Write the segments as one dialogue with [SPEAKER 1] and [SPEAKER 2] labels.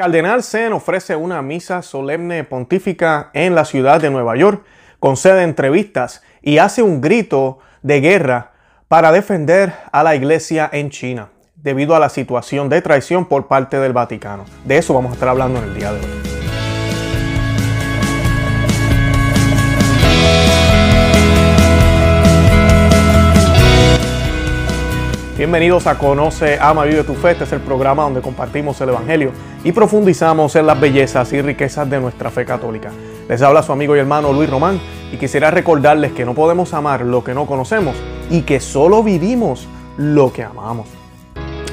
[SPEAKER 1] Cardenal Zen ofrece una misa solemne pontífica en la ciudad de Nueva York, concede entrevistas y hace un grito de guerra para defender a la iglesia en China, debido a la situación de traición por parte del Vaticano. De eso vamos a estar hablando en el día de hoy. Bienvenidos a Conoce, Ama, Vive tu Fe. Este es el programa donde compartimos el Evangelio y profundizamos en las bellezas y riquezas de nuestra fe católica. Les habla su amigo y hermano Luis Román y quisiera recordarles que no podemos amar lo que no conocemos y que solo vivimos lo que amamos.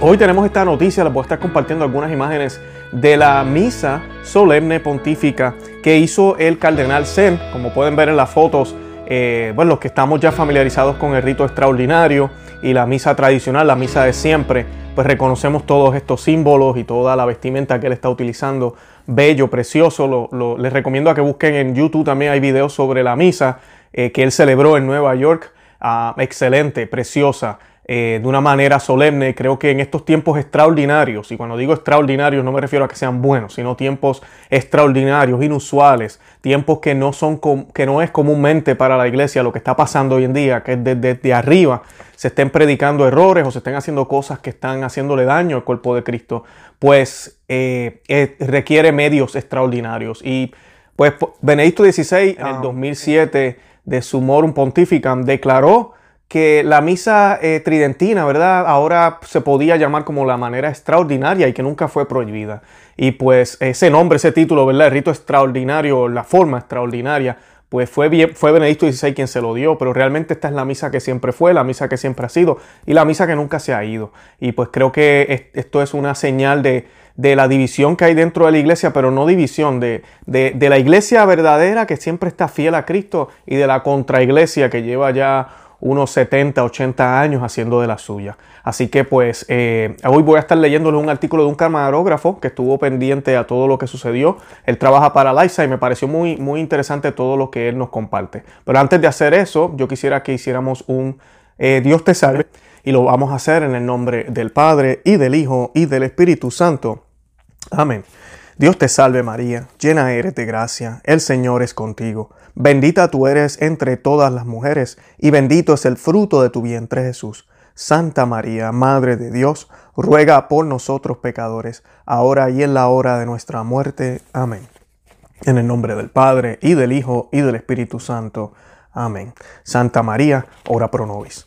[SPEAKER 1] Hoy tenemos esta noticia, les voy a estar compartiendo algunas imágenes de la misa solemne pontífica que hizo el cardenal Zen, como pueden ver en las fotos, eh, bueno, los que estamos ya familiarizados con el rito extraordinario y la misa tradicional, la misa de siempre, pues reconocemos todos estos símbolos y toda la vestimenta que él está utilizando. Bello, precioso. Lo, les recomiendo a que busquen en YouTube también hay videos sobre la misa eh, que él celebró en Nueva York. Ah, excelente, preciosa. Eh, de una manera solemne. Creo que en estos tiempos extraordinarios, y cuando digo extraordinarios no me refiero a que sean buenos, sino tiempos extraordinarios, inusuales, tiempos que no, son que no es comúnmente para la iglesia lo que está pasando hoy en día, que desde, arriba se estén predicando errores o se estén haciendo cosas que están haciéndole daño al cuerpo de Cristo, pues eh, eh, requiere medios extraordinarios. Y pues Benedicto XVI en el 2007 ah, de Sumorum Pontificam declaró que la misa eh, tridentina, ¿verdad? Ahora se podía llamar como la manera extraordinaria y que nunca fue prohibida. Y pues ese nombre, ese título, ¿verdad? El rito extraordinario, la forma extraordinaria, pues fue, bien, fue Benedicto XVI quien se lo dio, pero realmente esta es la misa que siempre fue, la misa que siempre ha sido y la misa que nunca se ha ido. Y pues creo que esto es una señal de, la división que hay dentro de la iglesia, pero no división, de, de, de la iglesia verdadera que siempre está fiel a Cristo y de la contraiglesia que lleva ya unos 70, 80 años haciendo de la suya. Así que pues eh, hoy voy a estar leyéndoles un artículo de un camarógrafo que estuvo pendiente a todo lo que sucedió. Él trabaja para Liza y me pareció muy, muy interesante todo lo que él nos comparte. Pero antes de hacer eso, yo quisiera que hiciéramos un eh, Dios te salve y lo vamos a hacer en el nombre del Padre y del Hijo y del Espíritu Santo. Amén. Dios te salve María, llena eres de gracia, el Señor es contigo. Bendita tú eres entre todas las mujeres, y bendito es el fruto de tu vientre Jesús. Santa María, Madre de Dios, ruega por nosotros pecadores, ahora y en la hora de nuestra muerte. Amén. En el nombre del Padre, y del Hijo, y del Espíritu Santo. Amén. Santa María, ora pro nobis.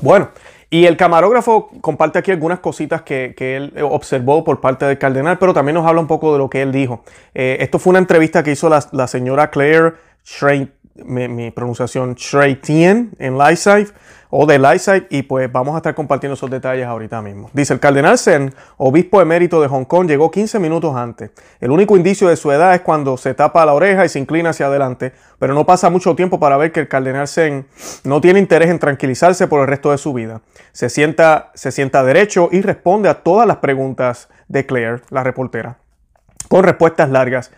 [SPEAKER 1] Bueno, y el camarógrafo comparte aquí algunas cositas que, él observó por parte del cardenal, pero también nos habla un poco de lo que él dijo. Eh, esto fue una entrevista que hizo la, la señora Claire Shrey, mi, pronunciación Shrey Tien en LifeSife o de Lightside y pues vamos a estar compartiendo esos detalles ahorita mismo. Dice el cardenal Sen, obispo emérito de Hong Kong, llegó 15 minutos antes. El único indicio de su edad es cuando se tapa la oreja y se inclina hacia adelante, pero no pasa mucho tiempo para ver que el cardenal Sen no tiene interés en tranquilizarse por el resto de su vida. Se sienta, se sienta derecho y responde a todas las preguntas de Claire, la reportera, con respuestas largas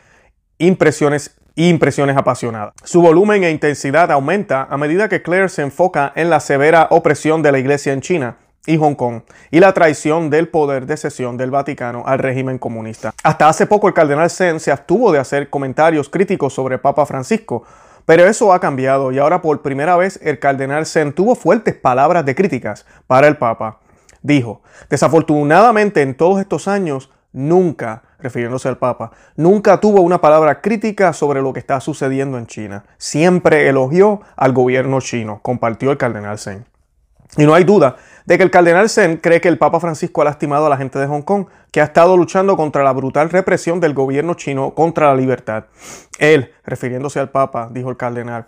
[SPEAKER 1] impresiones y impresiones apasionadas. Su volumen e intensidad aumenta a medida que Claire se enfoca en la severa opresión de la Iglesia en China y Hong Kong y la traición del poder de cesión del Vaticano al régimen comunista. Hasta hace poco el cardenal Zen se abstuvo de hacer comentarios críticos sobre Papa Francisco, pero eso ha cambiado y ahora por primera vez el cardenal Zen tuvo fuertes palabras de críticas para el Papa. Dijo, desafortunadamente en todos estos años nunca refiriéndose al Papa, nunca tuvo una palabra crítica sobre lo que está sucediendo en China. Siempre elogió al gobierno chino, compartió el cardenal Zen. Y no hay duda de que el cardenal Zen cree que el Papa Francisco ha lastimado a la gente de Hong Kong, que ha estado luchando contra la brutal represión del gobierno chino contra la libertad. Él, refiriéndose al Papa, dijo el cardenal,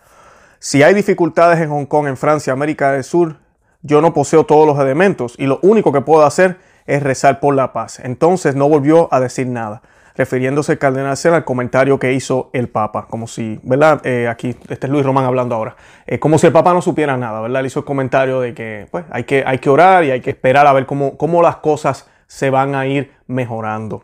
[SPEAKER 1] si hay dificultades en Hong Kong, en Francia, América del Sur, yo no poseo todos los elementos y lo único que puedo hacer es rezar por la paz. Entonces no volvió a decir nada, refiriéndose el cardenal Sen al comentario que hizo el Papa, como si, ¿verdad? Eh, aquí, este Luis Román hablando ahora, eh, como si el Papa no supiera nada, ¿verdad? Le hizo el comentario de que, pues, hay que, hay que orar y hay que esperar a ver cómo, cómo las cosas se van a ir mejorando.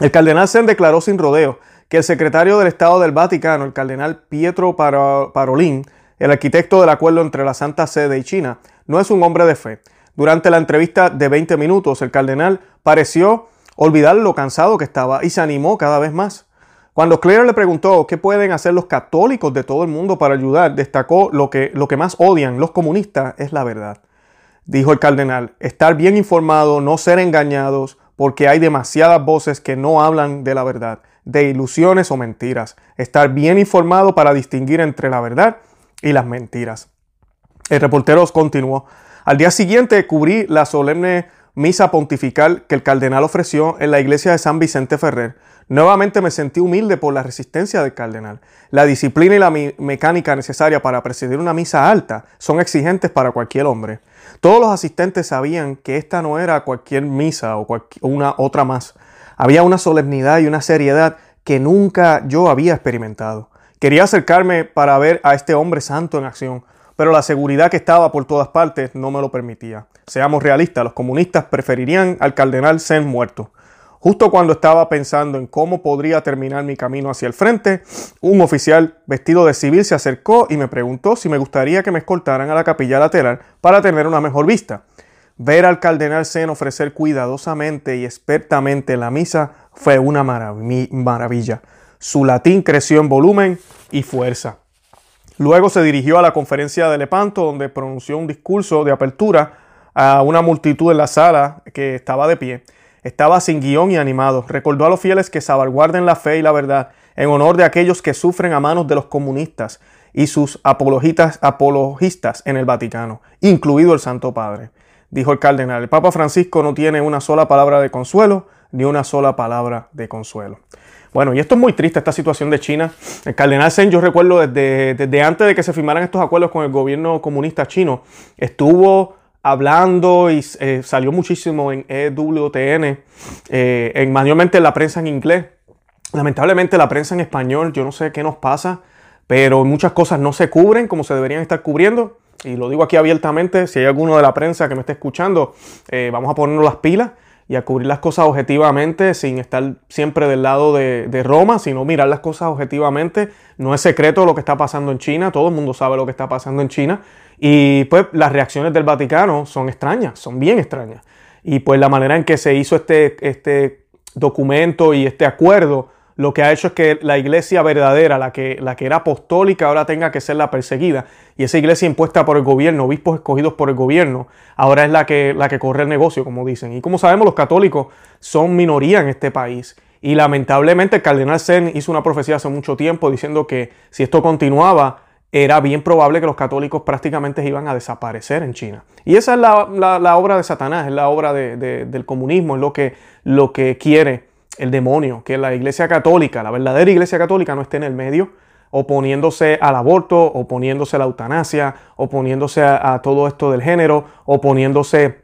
[SPEAKER 1] El cardenal Sen declaró sin rodeo que el secretario del Estado del Vaticano, el cardenal Pietro Parolin, el arquitecto del acuerdo entre la Santa Sede y China, no es un hombre de fe, durante la entrevista de 20 minutos, el cardenal pareció olvidar lo cansado que estaba y se animó cada vez más. Cuando Claire le preguntó qué pueden hacer los católicos de todo el mundo para ayudar, destacó lo que, lo que más odian los comunistas es la verdad. Dijo el cardenal, estar bien informado, no ser engañados, porque hay demasiadas voces que no hablan de la verdad, de ilusiones o mentiras. Estar bien informado para distinguir entre la verdad y las mentiras. El reportero continuó. Al día siguiente cubrí la solemne misa pontifical que el cardenal ofreció en la iglesia de San Vicente Ferrer. Nuevamente me sentí humilde por la resistencia del cardenal. La disciplina y la mecánica necesaria para presidir una misa alta son exigentes para cualquier hombre. Todos los asistentes sabían que esta no era cualquier misa o una otra más. Había una solemnidad y una seriedad que nunca yo había experimentado. Quería acercarme para ver a este hombre santo en acción, pero la seguridad que estaba por todas partes no me lo permitía. Seamos realistas, los comunistas preferirían al cardenal Sen muerto. Justo cuando estaba pensando en cómo podría terminar mi camino hacia el frente, un oficial vestido de civil se acercó y me preguntó si me gustaría que me escoltaran a la capilla lateral para tener una mejor vista. Ver al cardenal Zen ofrecer cuidadosamente y expertamente la misa fue una maravilla. Su latín creció en volumen y fuerza. Luego se dirigió a la conferencia de Lepanto, donde pronunció un discurso de apertura a una multitud en la sala que estaba de pie. Estaba sin guión y animado. Recordó a los fieles que salvaguarden la fe y la verdad en honor de aquellos que sufren a manos de los comunistas y sus apologistas en el Vaticano, incluido el Santo Padre. Dijo el cardenal, el Papa Francisco no tiene una sola palabra de consuelo ni una sola palabra de consuelo. Bueno, y esto es muy triste, esta situación de China. El cardenal Zen, yo recuerdo desde, antes de que se firmaran estos acuerdos con el gobierno comunista chino, estuvo hablando y eh, salió muchísimo en EWTN, eh, en, mayormente en la prensa en inglés. Lamentablemente la prensa en español, yo no sé qué nos pasa, pero muchas cosas no se cubren como se deberían estar cubriendo. Y lo digo aquí abiertamente, si hay alguno de la prensa que me esté escuchando, eh, vamos a ponernos las pilas y a cubrir las cosas objetivamente sin estar siempre del lado de, de, Roma, sino mirar las cosas objetivamente. No es secreto lo que está pasando en China, todo el mundo sabe lo que está pasando en China. Y pues las reacciones del Vaticano son extrañas, son bien extrañas. Y pues la manera en que se hizo este, este documento y este acuerdo lo que ha hecho es que la iglesia verdadera, la que, la que era apostólica, ahora tenga que ser la perseguida. Y esa iglesia impuesta por el gobierno, obispos escogidos por el gobierno, ahora es la que, la que corre el negocio, como dicen. Y como sabemos, los católicos son minoría en este país. Y lamentablemente el cardenal Zen hizo una profecía hace mucho tiempo diciendo que si esto continuaba, era bien probable que los católicos prácticamente iban a desaparecer en China. Y esa es la, obra de Satanás, es la obra del comunismo, es lo que, lo que quiere el demonio, que la iglesia católica, la verdadera iglesia católica no esté en el medio, oponiéndose al aborto, oponiéndose a la eutanasia, oponiéndose a, todo esto del género, oponiéndose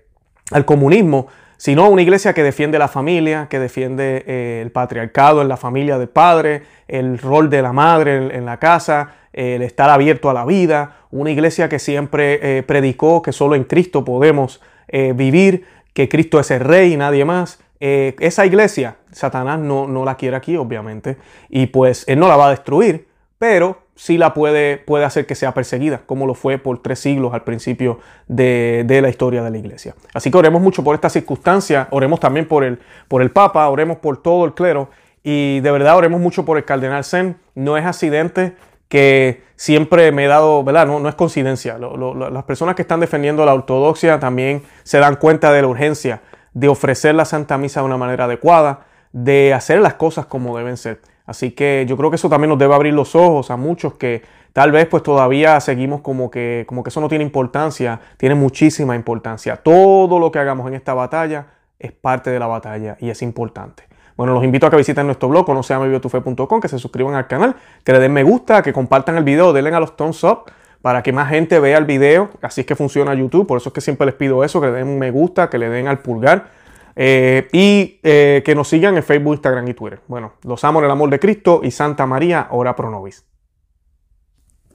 [SPEAKER 1] al comunismo, sino una iglesia que defiende la familia, que defiende eh, el patriarcado en la familia del padre, el rol de la madre en, la casa, el estar abierto a la vida, una iglesia que siempre eh, predicó que solo en Cristo podemos eh, vivir, que Cristo es el rey y nadie más, eh, esa iglesia, Satanás no, la quiere aquí, obviamente, y pues él no la va a destruir, pero sí la puede, puede hacer que sea perseguida, como lo fue por tres siglos al principio de, la historia de la iglesia. Así que oremos mucho por esta circunstancia, oremos también por el, por el Papa, oremos por todo el clero, y de verdad oremos mucho por el Cardenal Zen, no es accidente que siempre me he dado, ¿verdad? No, es coincidencia. las personas que están defendiendo la ortodoxia también se dan cuenta de la urgencia de ofrecer la Santa Misa de una manera adecuada, de hacer las cosas como deben ser. Así que yo creo que eso también nos debe abrir los ojos a muchos que tal vez pues todavía seguimos como que, como que eso no tiene importancia, tiene muchísima importancia. Todo lo que hagamos en esta batalla es parte de la batalla y es importante. Bueno, los invito a que visiten nuestro blog, no sea que se suscriban al canal, que le den me gusta, que compartan el video, denle a los thumbs up para que más gente vea el video. Así es que funciona YouTube. Por eso es que siempre les pido eso, que le den un me gusta, que le den al pulgar. Eh, y eh, que nos sigan en Facebook, Instagram y Twitter. Bueno, los amo en el amor de Cristo y Santa María, ora pro nobis.